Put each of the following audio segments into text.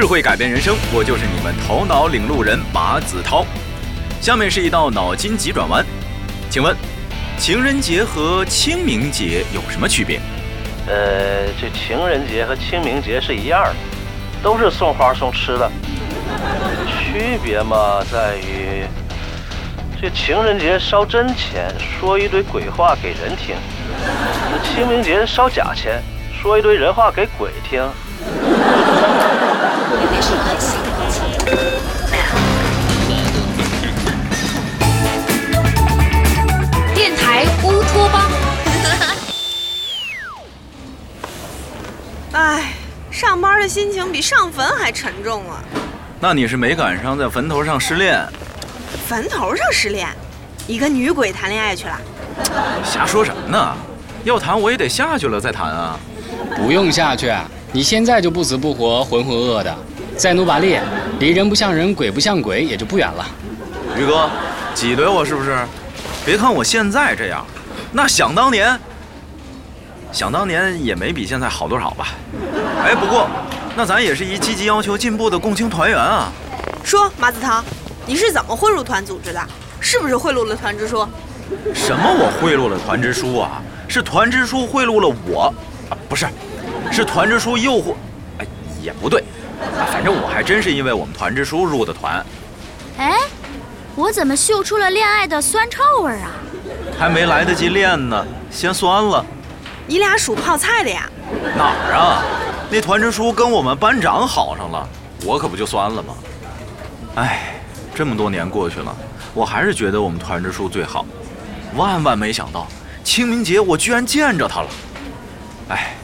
智慧改变人生，我就是你们头脑领路人马子涛。下面是一道脑筋急转弯，请问情人节和清明节有什么区别？呃，这情人节和清明节是一样的，都是送花送吃的。区别嘛，在于这情人节烧真钱，说一堆鬼话给人听；清明节烧假钱，说一堆人话给鬼听。电台乌托邦。哎，上班的心情比上坟还沉重啊！那你是没赶上在坟头上失恋？坟头上失恋，你跟女鬼谈恋爱去了？瞎说什么呢？要谈我也得下去了再谈啊！不用下去，你现在就不死不活、浑浑噩噩的，再努把力，离人不像人、鬼不像鬼也就不远了。宇哥，挤兑我是不是？别看我现在这样，那想当年，想当年也没比现在好多少吧？哎，不过，那咱也是一积极要求进步的共青团员啊！说马子涛，你是怎么混入团组织的？是不是贿赂了团支书？什么？我贿赂了团支书啊？是团支书贿赂了我？啊，不是，是团支书诱惑……哎，也不对，啊，反正我还真是因为我们团支书入的团。哎，我怎么嗅出了恋爱的酸臭味啊？还没来得及练呢，先酸了。你俩属泡菜的呀？哪儿啊？那团支书跟我们班长好上了，我可不就酸了吗？哎，这么多年过去了，我还是觉得我们团支书最好。万万没想到，清明节我居然见着他了。哎，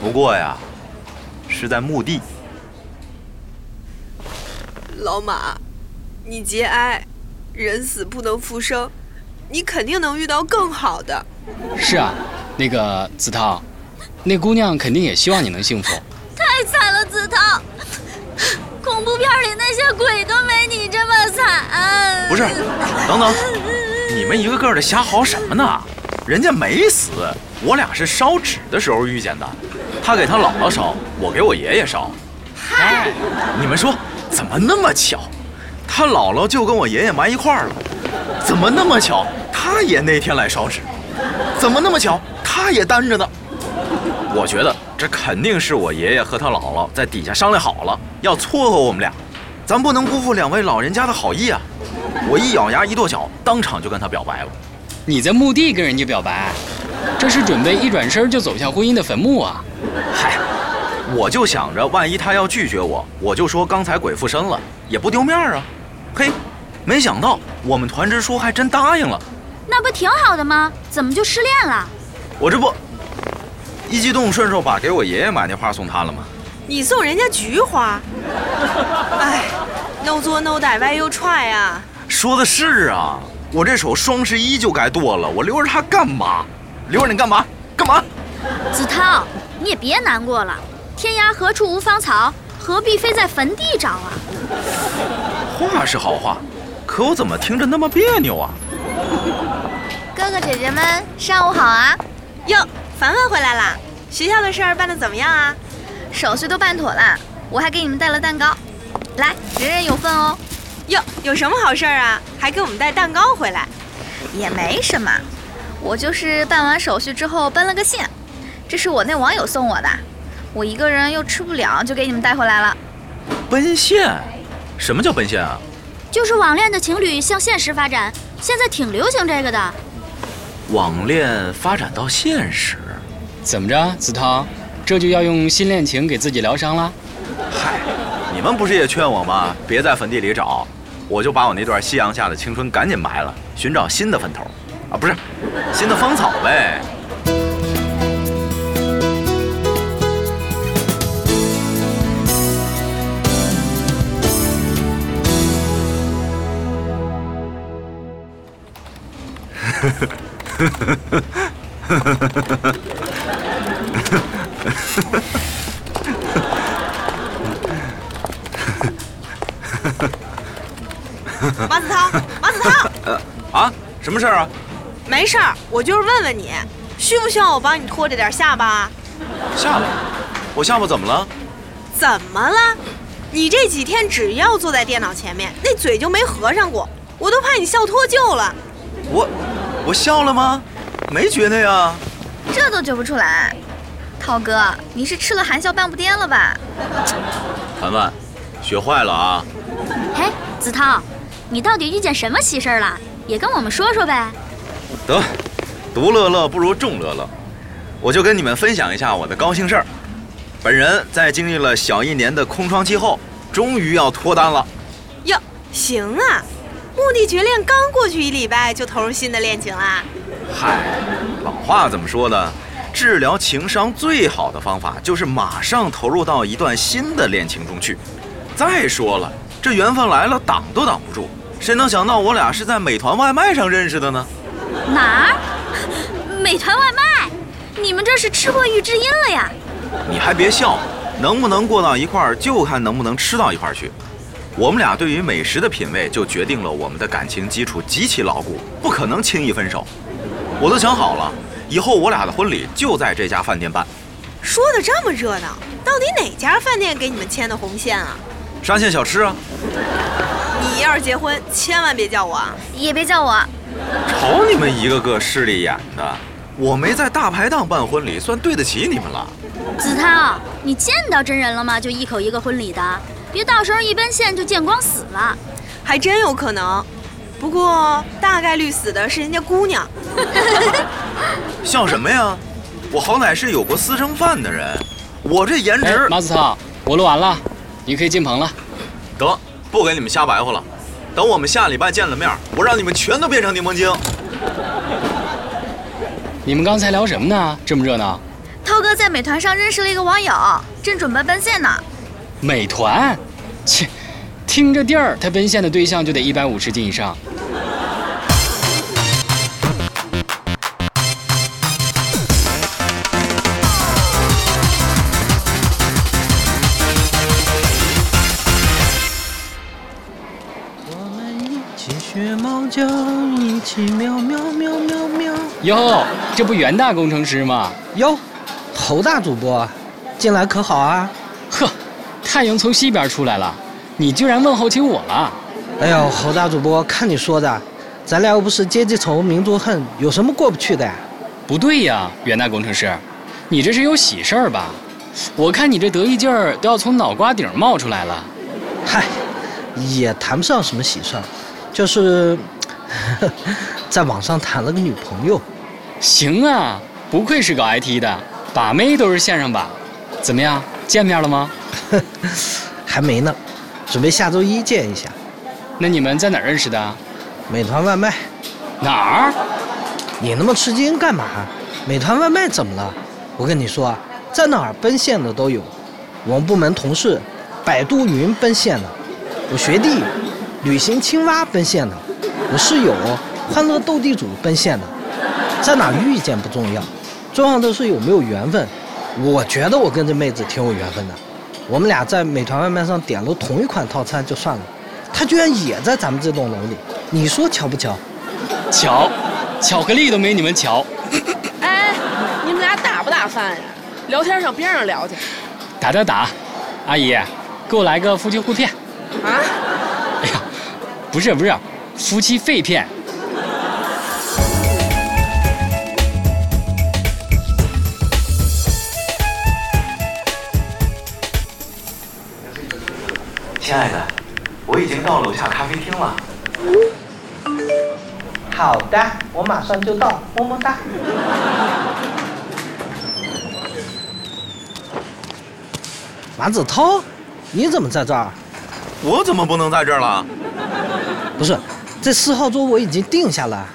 不过呀，是在墓地。老马，你节哀，人死不能复生，你肯定能遇到更好的。是啊，那个子涛，那姑娘肯定也希望你能幸福。太惨了，子涛！恐怖片里那些鬼都没你这么惨。不是，等等，你们一个个的瞎嚎什么呢？人家没死，我俩是烧纸的时候遇见的。他给他姥姥烧，我给我爷爷烧。嗨，你们说怎么那么巧？他姥姥就跟我爷爷埋一块儿了。怎么那么巧？他也那天来烧纸。怎么那么巧？他也单着呢。我觉得这肯定是我爷爷和他姥姥在底下商量好了，要撮合我们俩。咱不能辜负两位老人家的好意啊！我一咬牙一跺脚，当场就跟他表白了。你在墓地跟人家表白，这是准备一转身就走向婚姻的坟墓啊！嗨，我就想着，万一他要拒绝我，我就说刚才鬼附身了，也不丢面啊。嘿，没想到我们团支书还真答应了。那不挺好的吗？怎么就失恋了？我这不一激动，顺手把给我爷爷买那花送他了吗？你送人家菊花？哎，no 作 no 带歪又踹啊！说的是啊，我这手双十一就该剁了，我留着它干嘛？留着你干嘛？干嘛？子涛，你也别难过了。天涯何处无芳草，何必非在坟地找啊？话是好话，可我怎么听着那么别扭啊？哥哥姐姐们，上午好啊！哟，凡凡回来啦！学校的事儿办得怎么样啊？手续都办妥了，我还给你们带了蛋糕，来，人人有份哦。哟，有什么好事儿啊？还给我们带蛋糕回来？也没什么，我就是办完手续之后奔了个现，这是我那网友送我的，我一个人又吃不了，就给你们带回来了。奔现？什么叫奔现啊？就是网恋的情侣向现实发展，现在挺流行这个的。网恋发展到现实，怎么着，子涛，这就要用新恋情给自己疗伤了？嗨，你们不是也劝我吗？别在坟地里找，我就把我那段夕阳下的青春赶紧埋了，寻找新的坟头，啊，不是，新的芳草呗。马子涛，马子涛，呃啊，什么事儿啊？没事儿，我就是问问你，需不需要我帮你拖着点下巴啊？下巴？我下巴怎么了？怎么了？你这几天只要坐在电脑前面，那嘴就没合上过，我都怕你笑脱臼了。我我笑了吗？没觉得呀。这都觉不出来。涛哥，你是吃了含笑半步癫了吧？凡凡，学坏了啊！嘿，子涛，你到底遇见什么喜事儿了？也跟我们说说呗。得，独乐乐不如众乐乐，我就跟你们分享一下我的高兴事儿。本人在经历了小一年的空窗期后，终于要脱单了。哟，行啊，墓地绝恋刚过去一礼拜就投入新的恋情啦。嗨，老话怎么说的？治疗情伤最好的方法就是马上投入到一段新的恋情中去。再说了，这缘分来了，挡都挡不住。谁能想到我俩是在美团外卖上认识的呢？哪儿？美团外卖？你们这是吃过预知音了呀？你还别笑，能不能过到一块儿，就看能不能吃到一块儿去。我们俩对于美食的品味，就决定了我们的感情基础极其牢固，不可能轻易分手。我都想好了，以后我俩的婚礼就在这家饭店办。说的这么热闹，到底哪家饭店给你们牵的红线啊？沙县小吃啊！你要是结婚，千万别叫我啊！也别叫我。瞅你们一个个势利眼的，我没在大排档办婚礼，算对得起你们了。子涛，你见到真人了吗？就一口一个婚礼的，别到时候一奔现就见光死了。还真有可能，不过大概率死的是人家姑娘。笑什么呀？我好歹是有过私生饭的人，我这颜值……哎，马子涛，我录完了，你可以进棚了。得，不给你们瞎白活了。等我们下礼拜见了面，我让你们全都变成柠檬精。你们刚才聊什么呢？这么热闹？涛哥在美团上认识了一个网友，正准备奔现呢。美团？切，听着地儿，他奔现的对象就得一百五十斤以上。我们一起学猫叫，一起喵喵喵喵喵。哟，这不袁大工程师吗？哟，侯大主播，近来可好啊？呵，太阳从西边出来了，你居然问候起我了。哎呦，侯大主播，看你说的，咱俩又不是阶级仇、民族恨，有什么过不去的呀？不对呀，袁大工程师，你这是有喜事儿吧？我看你这得意劲儿都要从脑瓜顶冒出来了。嗨，也谈不上什么喜事儿，就是 在网上谈了个女朋友。行啊，不愧是搞 IT 的，把妹都是线上把。怎么样，见面了吗？还没呢，准备下周一见一下。那你们在哪儿认识的？美团外卖。哪儿？你那么吃惊干嘛？美团外卖怎么了？我跟你说啊，在哪儿奔现的都有。我们部门同事，百度云奔现的；我学弟，旅行青蛙奔现的；我室友，欢乐斗地主奔现的。在哪儿遇见不重要，重要的是有没有缘分。我觉得我跟这妹子挺有缘分的。我们俩在美团外卖上点了同一款套餐就算了，他居然也在咱们这栋楼里，你说巧不巧？巧，巧克力都没你们巧。哎，你们俩打不打饭呀？聊天上边上聊去。打打打，阿姨，给我来个夫妻互片。啊？哎呀，不是不是，夫妻肺片。亲爱的，我已经到楼下咖啡厅了。好的，我马上就到，么么哒。马子涛，你怎么在这儿？我怎么不能在这儿了？不是，这四号桌我已经定下了。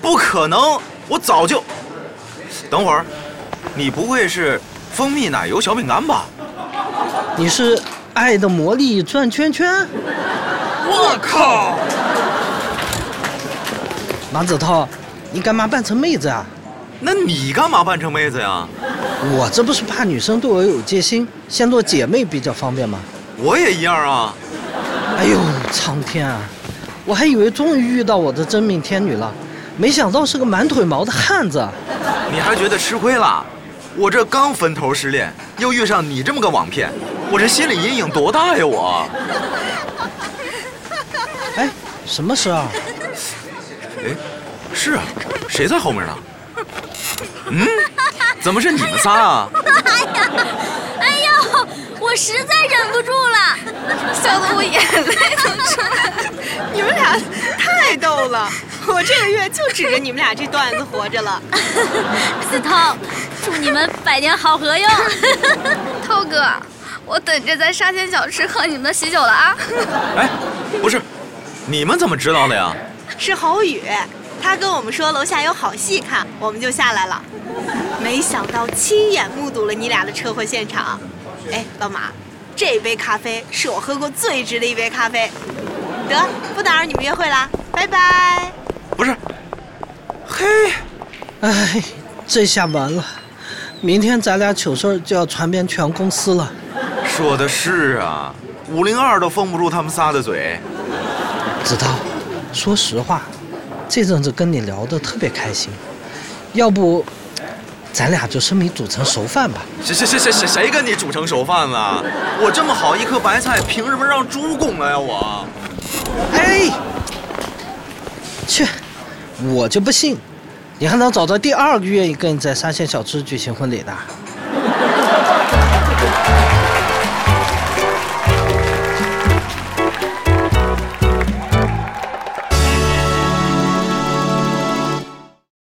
不可能，我早就……等会儿，你不会是蜂蜜奶油小饼干吧？你是爱的魔力转圈圈？我靠！马子涛，你干嘛扮成妹子啊？那你干嘛扮成妹子呀？我这不是怕女生对我有戒心，先做姐妹比较方便吗？我也一样啊。哎呦，苍天啊！我还以为终于遇到我的真命天女了，没想到是个满腿毛的汉子。你还觉得吃亏了？我这刚分头失恋，又遇上你这么个网骗，我这心理阴影多大呀我！哎，什么事啊？哎，是啊，谁在后面呢？嗯，怎么是你们仨啊？哎呀，哎呦，我实在忍不住了，笑得我眼泪都出来了。你们俩太逗了，我这个月就指着你们俩这段子活着了。子韬，祝你们百年好合哟！涛哥，我等着在沙县小吃喝你们的喜酒了啊！哎，不是，你们怎么知道的呀？是侯宇，他跟我们说楼下有好戏看，我们就下来了。没想到亲眼目睹了你俩的车祸现场。哎，老马，这杯咖啡是我喝过最值的一杯咖啡。得，不打扰你们约会啦，拜拜。不是，嘿，哎，这下完了，明天咱俩糗事儿就要传遍全公司了。说的是啊，五零二都封不住他们仨的嘴。子韬，说实话，这阵子跟你聊的特别开心，要不，咱俩就生米煮成熟饭吧？谁谁谁谁谁谁跟你煮成熟饭了？我这么好一颗白菜，凭什么让猪拱了呀我？哎，去，我就不信，你还能找到第二个愿意跟你在沙县小吃举行婚礼的？